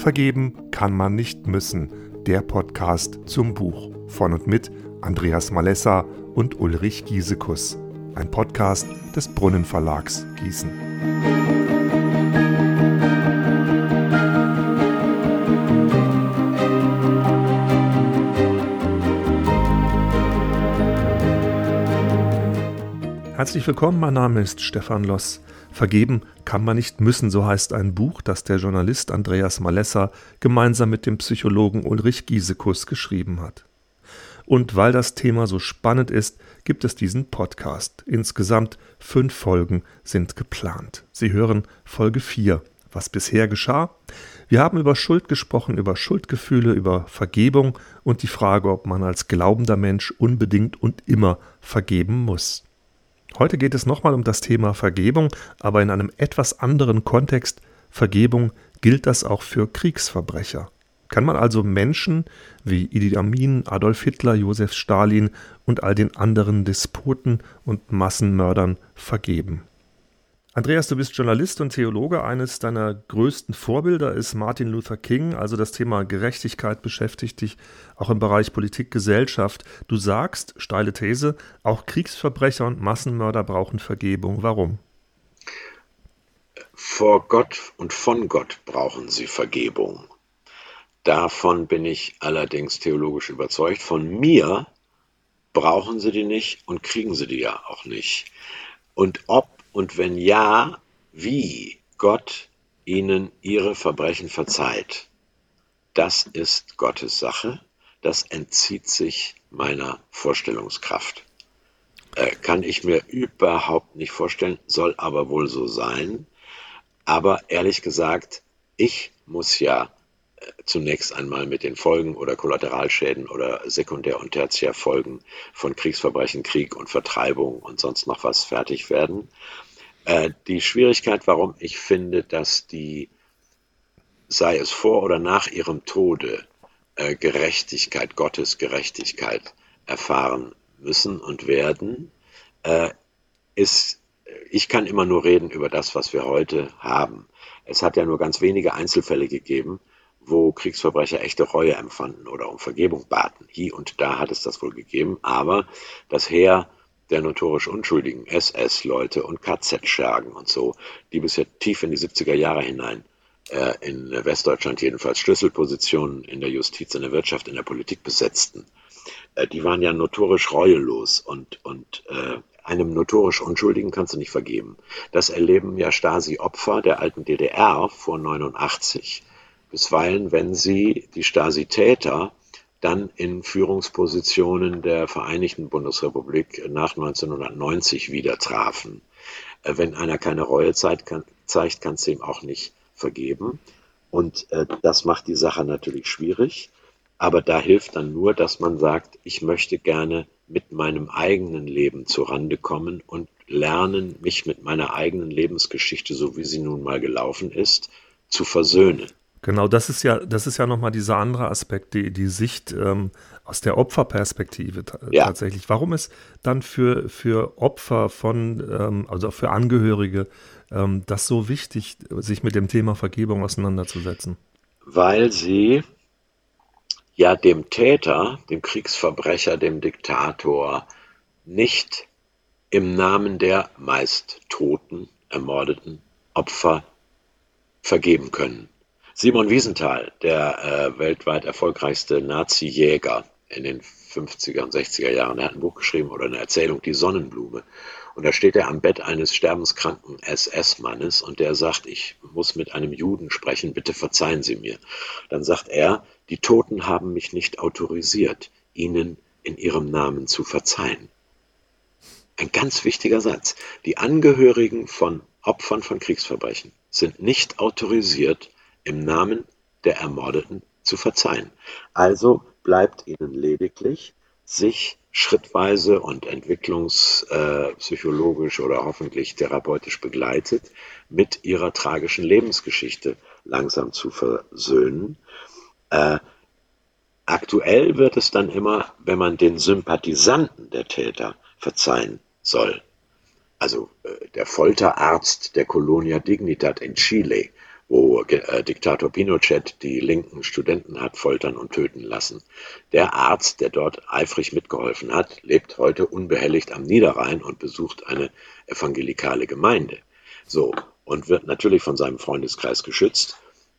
Vergeben kann man nicht müssen. Der Podcast zum Buch von und mit Andreas Malessa und Ulrich Giesekus. Ein Podcast des Brunnenverlags Gießen. Herzlich willkommen, mein Name ist Stefan Loss. Vergeben kann man nicht müssen, so heißt ein Buch, das der Journalist Andreas Malessa gemeinsam mit dem Psychologen Ulrich Giesekus geschrieben hat. Und weil das Thema so spannend ist, gibt es diesen Podcast. Insgesamt fünf Folgen sind geplant. Sie hören Folge 4. Was bisher geschah? Wir haben über Schuld gesprochen, über Schuldgefühle, über Vergebung und die Frage, ob man als glaubender Mensch unbedingt und immer vergeben muss. Heute geht es nochmal um das Thema Vergebung, aber in einem etwas anderen Kontext. Vergebung gilt das auch für Kriegsverbrecher. Kann man also Menschen wie Idi Amin, Adolf Hitler, Josef Stalin und all den anderen Despoten und Massenmördern vergeben? Andreas, du bist Journalist und Theologe. Eines deiner größten Vorbilder ist Martin Luther King. Also das Thema Gerechtigkeit beschäftigt dich auch im Bereich Politik, Gesellschaft. Du sagst, steile These, auch Kriegsverbrecher und Massenmörder brauchen Vergebung. Warum? Vor Gott und von Gott brauchen sie Vergebung. Davon bin ich allerdings theologisch überzeugt. Von mir brauchen sie die nicht und kriegen sie die ja auch nicht. Und ob und wenn ja, wie Gott ihnen ihre Verbrechen verzeiht, das ist Gottes Sache, das entzieht sich meiner Vorstellungskraft. Äh, kann ich mir überhaupt nicht vorstellen, soll aber wohl so sein. Aber ehrlich gesagt, ich muss ja zunächst einmal mit den Folgen oder Kollateralschäden oder Sekundär- und Tertiärfolgen von Kriegsverbrechen, Krieg und Vertreibung und sonst noch was fertig werden. Äh, die Schwierigkeit, warum ich finde, dass die, sei es vor oder nach ihrem Tode, äh, Gerechtigkeit, Gottes Gerechtigkeit erfahren müssen und werden, äh, ist, ich kann immer nur reden über das, was wir heute haben. Es hat ja nur ganz wenige Einzelfälle gegeben, wo Kriegsverbrecher echte Reue empfanden oder um Vergebung baten. Hier und da hat es das wohl gegeben, aber das Heer der notorisch unschuldigen SS-Leute und KZ-Schergen und so, die bis ja tief in die 70er Jahre hinein äh, in Westdeutschland jedenfalls Schlüsselpositionen in der Justiz, in der Wirtschaft, in der Politik besetzten, äh, die waren ja notorisch reuelos und, und äh, einem notorisch Unschuldigen kannst du nicht vergeben. Das erleben ja Stasi-Opfer der alten DDR vor 89. Bisweilen, wenn sie die Stasi-Täter dann in Führungspositionen der Vereinigten Bundesrepublik nach 1990 wieder trafen. Äh, wenn einer keine Reue zeigt, kann, du ihm auch nicht vergeben. Und äh, das macht die Sache natürlich schwierig. Aber da hilft dann nur, dass man sagt, ich möchte gerne mit meinem eigenen Leben zurande kommen und lernen, mich mit meiner eigenen Lebensgeschichte, so wie sie nun mal gelaufen ist, zu versöhnen. Genau, das ist ja, das ist ja nochmal dieser andere Aspekt, die, die Sicht ähm, aus der Opferperspektive ja. tatsächlich. Warum ist dann für, für Opfer von, ähm, also für Angehörige, ähm, das so wichtig, sich mit dem Thema Vergebung auseinanderzusetzen? Weil sie ja dem Täter, dem Kriegsverbrecher, dem Diktator nicht im Namen der meist toten, ermordeten Opfer vergeben können. Simon Wiesenthal, der äh, weltweit erfolgreichste Nazi-Jäger in den 50er und 60er Jahren, er hat ein Buch geschrieben oder eine Erzählung, Die Sonnenblume. Und da steht er am Bett eines sterbenskranken SS-Mannes und der sagt, ich muss mit einem Juden sprechen, bitte verzeihen Sie mir. Dann sagt er, die Toten haben mich nicht autorisiert, Ihnen in Ihrem Namen zu verzeihen. Ein ganz wichtiger Satz. Die Angehörigen von Opfern von Kriegsverbrechen sind nicht autorisiert, im Namen der Ermordeten zu verzeihen. Also bleibt ihnen lediglich, sich schrittweise und entwicklungspsychologisch oder hoffentlich therapeutisch begleitet mit ihrer tragischen Lebensgeschichte langsam zu versöhnen. Äh, aktuell wird es dann immer, wenn man den Sympathisanten der Täter verzeihen soll. Also äh, der Folterarzt der Colonia Dignidad in Chile wo äh, Diktator Pinochet die linken Studenten hat foltern und töten lassen. Der Arzt, der dort eifrig mitgeholfen hat, lebt heute unbehelligt am Niederrhein und besucht eine evangelikale Gemeinde. So, und wird natürlich von seinem Freundeskreis geschützt.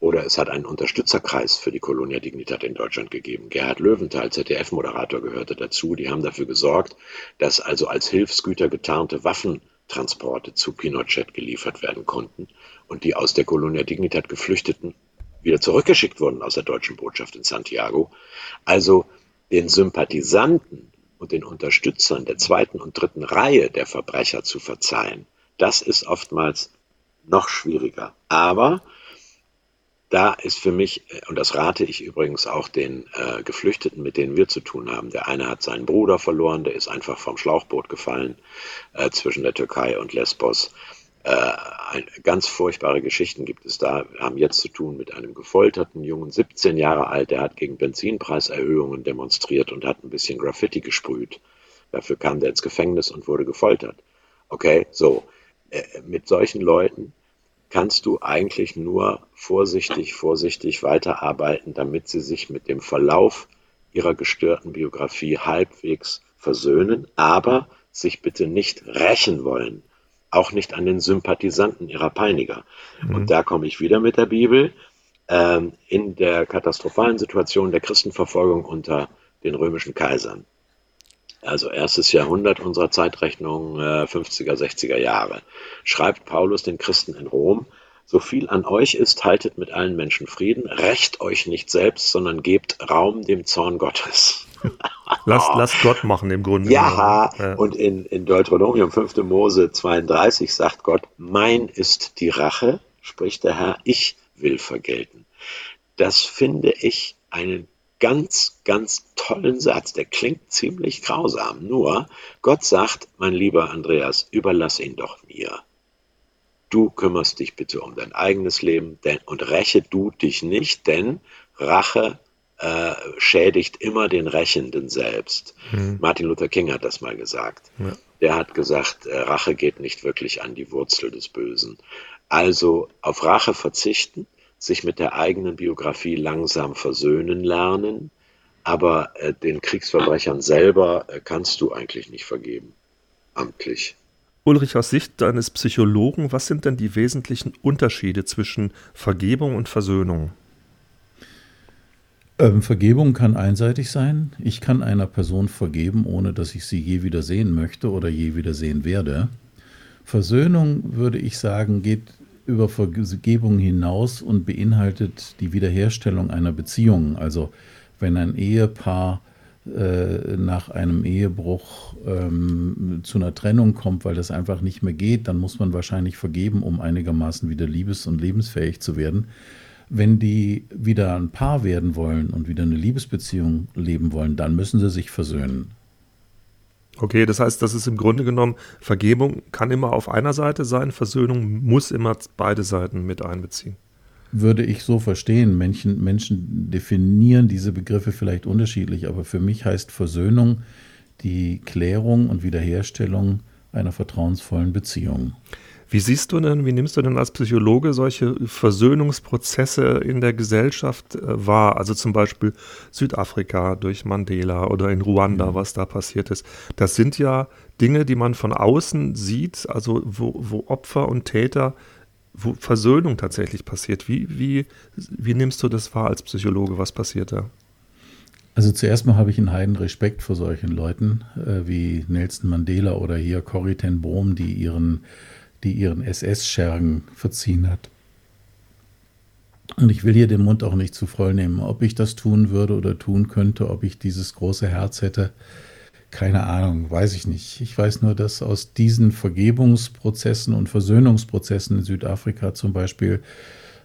Oder es hat einen Unterstützerkreis für die Colonia Dignidad in Deutschland gegeben. Gerhard Löwenthal, ZDF-Moderator, gehörte dazu. Die haben dafür gesorgt, dass also als Hilfsgüter getarnte Waffentransporte zu Pinochet geliefert werden konnten und die aus der Colonia Dignidad Geflüchteten wieder zurückgeschickt wurden aus der deutschen Botschaft in Santiago. Also den Sympathisanten und den Unterstützern der zweiten und dritten Reihe der Verbrecher zu verzeihen, das ist oftmals noch schwieriger. Aber da ist für mich, und das rate ich übrigens auch den äh, Geflüchteten, mit denen wir zu tun haben, der eine hat seinen Bruder verloren, der ist einfach vom Schlauchboot gefallen äh, zwischen der Türkei und Lesbos. Äh, ein, ganz furchtbare Geschichten gibt es da. Wir haben jetzt zu tun mit einem gefolterten Jungen, 17 Jahre alt, der hat gegen Benzinpreiserhöhungen demonstriert und hat ein bisschen Graffiti gesprüht. Dafür kam der ins Gefängnis und wurde gefoltert. Okay, so. Äh, mit solchen Leuten kannst du eigentlich nur vorsichtig, vorsichtig weiterarbeiten, damit sie sich mit dem Verlauf ihrer gestörten Biografie halbwegs versöhnen, aber sich bitte nicht rächen wollen auch nicht an den Sympathisanten ihrer Peiniger. Mhm. Und da komme ich wieder mit der Bibel. Ähm, in der katastrophalen Situation der Christenverfolgung unter den römischen Kaisern. Also erstes Jahrhundert unserer Zeitrechnung, äh, 50er, 60er Jahre, schreibt Paulus den Christen in Rom, so viel an euch ist, haltet mit allen Menschen Frieden, rächt euch nicht selbst, sondern gebt Raum dem Zorn Gottes. lasst, lasst Gott machen im Grunde. Ja, ja. und in, in Deuteronomium 5. Mose 32 sagt Gott, mein ist die Rache, spricht der Herr, ich will vergelten. Das finde ich einen ganz, ganz tollen Satz. Der klingt ziemlich grausam. Nur Gott sagt, mein lieber Andreas, überlass ihn doch mir. Du kümmerst dich bitte um dein eigenes Leben denn, und räche du dich nicht, denn Rache äh, schädigt immer den Rächenden selbst. Mhm. Martin Luther King hat das mal gesagt. Ja. Der hat gesagt, äh, Rache geht nicht wirklich an die Wurzel des Bösen. Also auf Rache verzichten, sich mit der eigenen Biografie langsam versöhnen lernen, aber äh, den Kriegsverbrechern selber äh, kannst du eigentlich nicht vergeben, amtlich. Ulrich, aus Sicht deines Psychologen, was sind denn die wesentlichen Unterschiede zwischen Vergebung und Versöhnung? Ähm, Vergebung kann einseitig sein. Ich kann einer Person vergeben, ohne dass ich sie je wieder sehen möchte oder je wieder sehen werde. Versöhnung, würde ich sagen, geht über Vergebung hinaus und beinhaltet die Wiederherstellung einer Beziehung. Also wenn ein Ehepaar äh, nach einem Ehebruch ähm, zu einer Trennung kommt, weil das einfach nicht mehr geht, dann muss man wahrscheinlich vergeben, um einigermaßen wieder liebes- und lebensfähig zu werden. Wenn die wieder ein Paar werden wollen und wieder eine Liebesbeziehung leben wollen, dann müssen sie sich versöhnen. Okay, das heißt, das ist im Grunde genommen, Vergebung kann immer auf einer Seite sein, Versöhnung muss immer beide Seiten mit einbeziehen. Würde ich so verstehen. Menschen, Menschen definieren diese Begriffe vielleicht unterschiedlich, aber für mich heißt Versöhnung die Klärung und Wiederherstellung einer vertrauensvollen Beziehung. Wie siehst du denn, wie nimmst du denn als Psychologe solche Versöhnungsprozesse in der Gesellschaft äh, wahr? Also zum Beispiel Südafrika durch Mandela oder in Ruanda, mhm. was da passiert ist. Das sind ja Dinge, die man von außen sieht, also wo, wo Opfer und Täter, wo Versöhnung tatsächlich passiert. Wie, wie, wie nimmst du das wahr als Psychologe? Was passiert da? Also zuerst mal habe ich einen heiden Respekt vor solchen Leuten äh, wie Nelson Mandela oder hier Corrie ten Bohm, die ihren die ihren SS-Schergen verziehen hat. Und ich will hier den Mund auch nicht zu voll nehmen. Ob ich das tun würde oder tun könnte, ob ich dieses große Herz hätte, keine Ahnung, weiß ich nicht. Ich weiß nur, dass aus diesen Vergebungsprozessen und Versöhnungsprozessen in Südafrika zum Beispiel,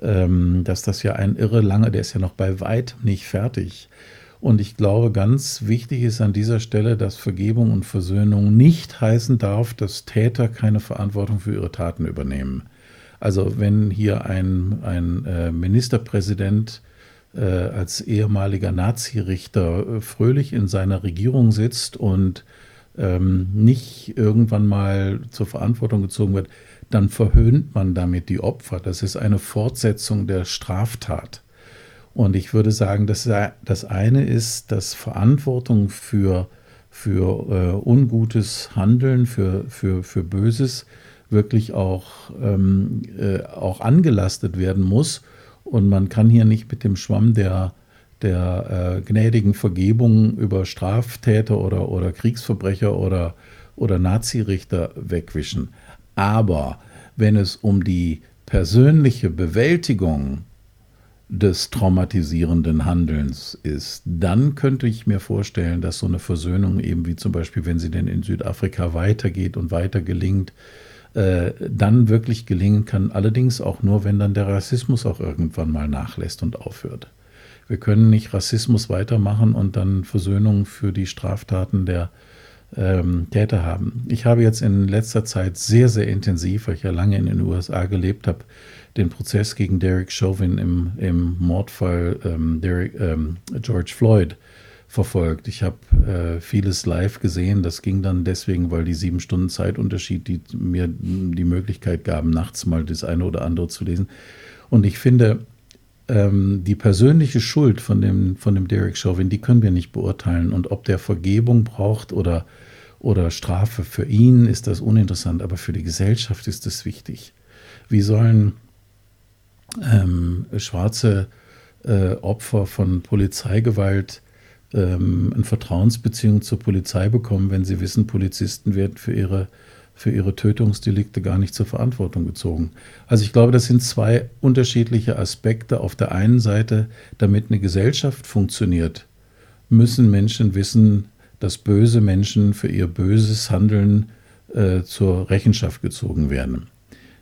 ähm, dass das ja ein irre lange, der ist ja noch bei weitem nicht fertig. Und ich glaube, ganz wichtig ist an dieser Stelle, dass Vergebung und Versöhnung nicht heißen darf, dass Täter keine Verantwortung für ihre Taten übernehmen. Also wenn hier ein, ein äh, Ministerpräsident äh, als ehemaliger Nazirichter äh, fröhlich in seiner Regierung sitzt und ähm, nicht irgendwann mal zur Verantwortung gezogen wird, dann verhöhnt man damit die Opfer. Das ist eine Fortsetzung der Straftat. Und ich würde sagen, dass das eine ist, dass Verantwortung für, für äh, ungutes Handeln, für, für, für Böses wirklich auch, ähm, äh, auch angelastet werden muss. Und man kann hier nicht mit dem Schwamm der, der äh, gnädigen Vergebung über Straftäter oder, oder Kriegsverbrecher oder, oder Nazirichter wegwischen. Aber wenn es um die persönliche Bewältigung des traumatisierenden Handelns ist, dann könnte ich mir vorstellen, dass so eine Versöhnung eben wie zum Beispiel, wenn sie denn in Südafrika weitergeht und weiter gelingt, äh, dann wirklich gelingen kann. Allerdings auch nur, wenn dann der Rassismus auch irgendwann mal nachlässt und aufhört. Wir können nicht Rassismus weitermachen und dann Versöhnung für die Straftaten der ähm, Täter haben. Ich habe jetzt in letzter Zeit sehr, sehr intensiv, weil ich ja lange in den USA gelebt habe, den Prozess gegen Derek Chauvin im, im Mordfall ähm, Derek, ähm, George Floyd verfolgt. Ich habe äh, vieles live gesehen. Das ging dann deswegen, weil die sieben Stunden Zeitunterschied die mir die Möglichkeit gaben, nachts mal das eine oder andere zu lesen. Und ich finde, ähm, die persönliche Schuld von dem, von dem Derek Chauvin, die können wir nicht beurteilen. Und ob der Vergebung braucht oder, oder Strafe für ihn, ist das uninteressant. Aber für die Gesellschaft ist das wichtig. Wie sollen ähm, schwarze äh, Opfer von Polizeigewalt ähm, eine Vertrauensbeziehung zur Polizei bekommen, wenn sie wissen, Polizisten werden für ihre, für ihre Tötungsdelikte gar nicht zur Verantwortung gezogen. Also ich glaube, das sind zwei unterschiedliche Aspekte. Auf der einen Seite, damit eine Gesellschaft funktioniert, müssen Menschen wissen, dass böse Menschen für ihr böses Handeln äh, zur Rechenschaft gezogen werden.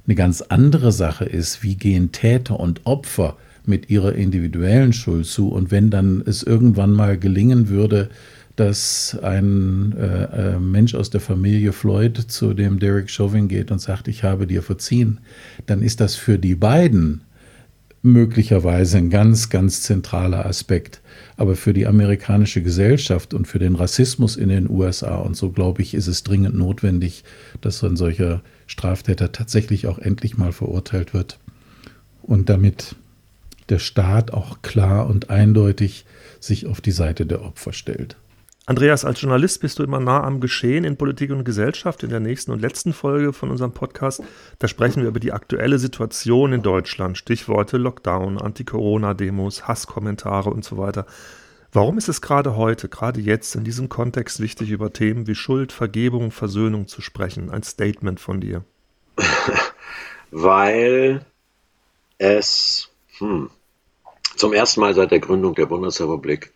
Eine ganz andere Sache ist, wie gehen Täter und Opfer mit ihrer individuellen Schuld zu. Und wenn dann es irgendwann mal gelingen würde, dass ein äh, äh, Mensch aus der Familie Floyd zu dem Derek Chauvin geht und sagt, ich habe dir verziehen, dann ist das für die beiden möglicherweise ein ganz, ganz zentraler Aspekt. Aber für die amerikanische Gesellschaft und für den Rassismus in den USA und so, glaube ich, ist es dringend notwendig, dass ein solcher Straftäter tatsächlich auch endlich mal verurteilt wird und damit der Staat auch klar und eindeutig sich auf die Seite der Opfer stellt. Andreas, als Journalist bist du immer nah am Geschehen in Politik und Gesellschaft. In der nächsten und letzten Folge von unserem Podcast, da sprechen wir über die aktuelle Situation in Deutschland. Stichworte Lockdown, Anti-Corona-Demos, Hasskommentare und so weiter. Warum ist es gerade heute, gerade jetzt in diesem Kontext wichtig, über Themen wie Schuld, Vergebung, Versöhnung zu sprechen? Ein Statement von dir. Weil es hm, zum ersten Mal seit der Gründung der Bundesrepublik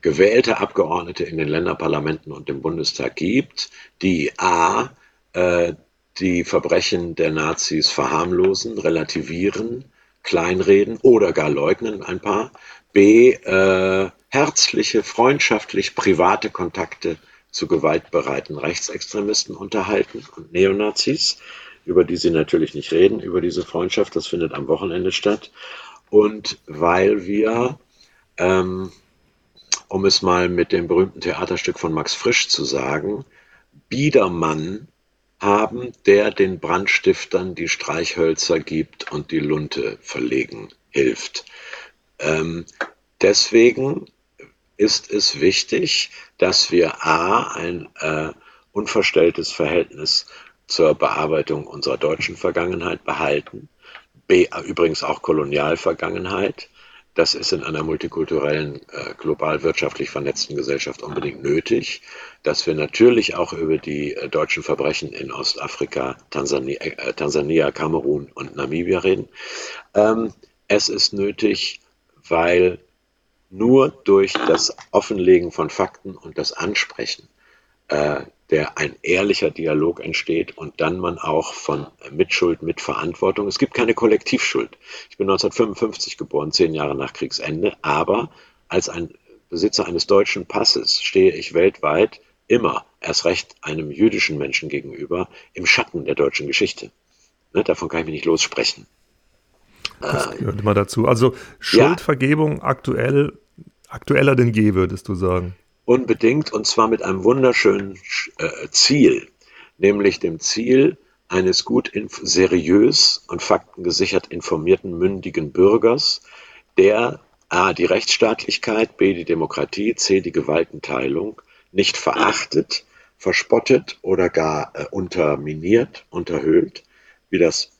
gewählte Abgeordnete in den Länderparlamenten und im Bundestag gibt, die a. Äh, die Verbrechen der Nazis verharmlosen, relativieren, kleinreden oder gar leugnen ein paar, b. Äh, herzliche, freundschaftlich private Kontakte zu gewaltbereiten Rechtsextremisten unterhalten und Neonazis, über die sie natürlich nicht reden, über diese Freundschaft, das findet am Wochenende statt. Und weil wir ähm, um es mal mit dem berühmten Theaterstück von Max Frisch zu sagen, Biedermann haben, der den Brandstiftern die Streichhölzer gibt und die Lunte verlegen hilft. Ähm, deswegen ist es wichtig, dass wir a. ein äh, unverstelltes Verhältnis zur Bearbeitung unserer deutschen Vergangenheit behalten, b. übrigens auch Kolonialvergangenheit, das ist in einer multikulturellen, äh, global wirtschaftlich vernetzten Gesellschaft unbedingt nötig, dass wir natürlich auch über die äh, deutschen Verbrechen in Ostafrika, Tansania, äh, Tansania, Kamerun und Namibia reden. Ähm, es ist nötig, weil nur durch das Offenlegen von Fakten und das Ansprechen der ein ehrlicher Dialog entsteht und dann man auch von Mitschuld, Mitverantwortung. Es gibt keine Kollektivschuld. Ich bin 1955 geboren, zehn Jahre nach Kriegsende, aber als ein Besitzer eines deutschen Passes stehe ich weltweit immer, erst recht einem jüdischen Menschen gegenüber, im Schatten der deutschen Geschichte. Ne, davon kann ich mich nicht lossprechen. Das gehört immer dazu. Also Schuldvergebung ja. aktuell, aktueller denn je, würdest du sagen? Unbedingt und zwar mit einem wunderschönen äh, Ziel, nämlich dem Ziel eines gut seriös und faktengesichert informierten mündigen Bürgers, der a. die Rechtsstaatlichkeit, b. die Demokratie, c. die Gewaltenteilung nicht verachtet, verspottet oder gar äh, unterminiert, unterhöhlt, wie das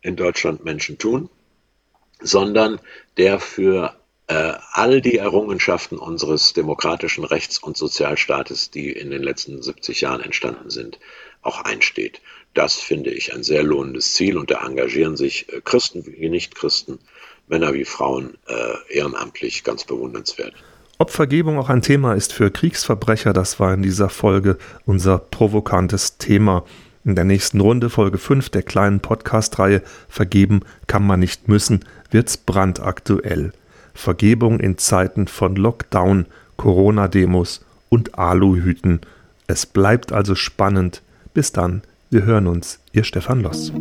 in Deutschland Menschen tun, sondern der für all die Errungenschaften unseres demokratischen Rechts- und Sozialstaates, die in den letzten 70 Jahren entstanden sind, auch einsteht. Das finde ich ein sehr lohnendes Ziel und da engagieren sich äh, Christen wie Nichtchristen, Männer wie Frauen äh, ehrenamtlich ganz bewundernswert. Ob Vergebung auch ein Thema ist für Kriegsverbrecher, das war in dieser Folge unser provokantes Thema. In der nächsten Runde, Folge 5 der kleinen Podcast-Reihe Vergeben kann man nicht müssen, wird's brandaktuell. Vergebung in Zeiten von Lockdown, Corona-Demos und Aluhüten. Es bleibt also spannend. Bis dann, wir hören uns, Ihr Stefan Loss.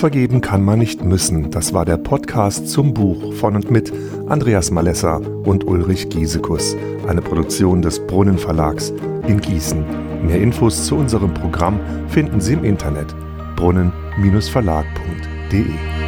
Vergeben kann man nicht müssen. Das war der Podcast zum Buch von und mit Andreas Malessa und Ulrich Giesekus, eine Produktion des Brunnen Verlags in Gießen. Mehr Infos zu unserem Programm finden Sie im Internet brunnen-verlag.de.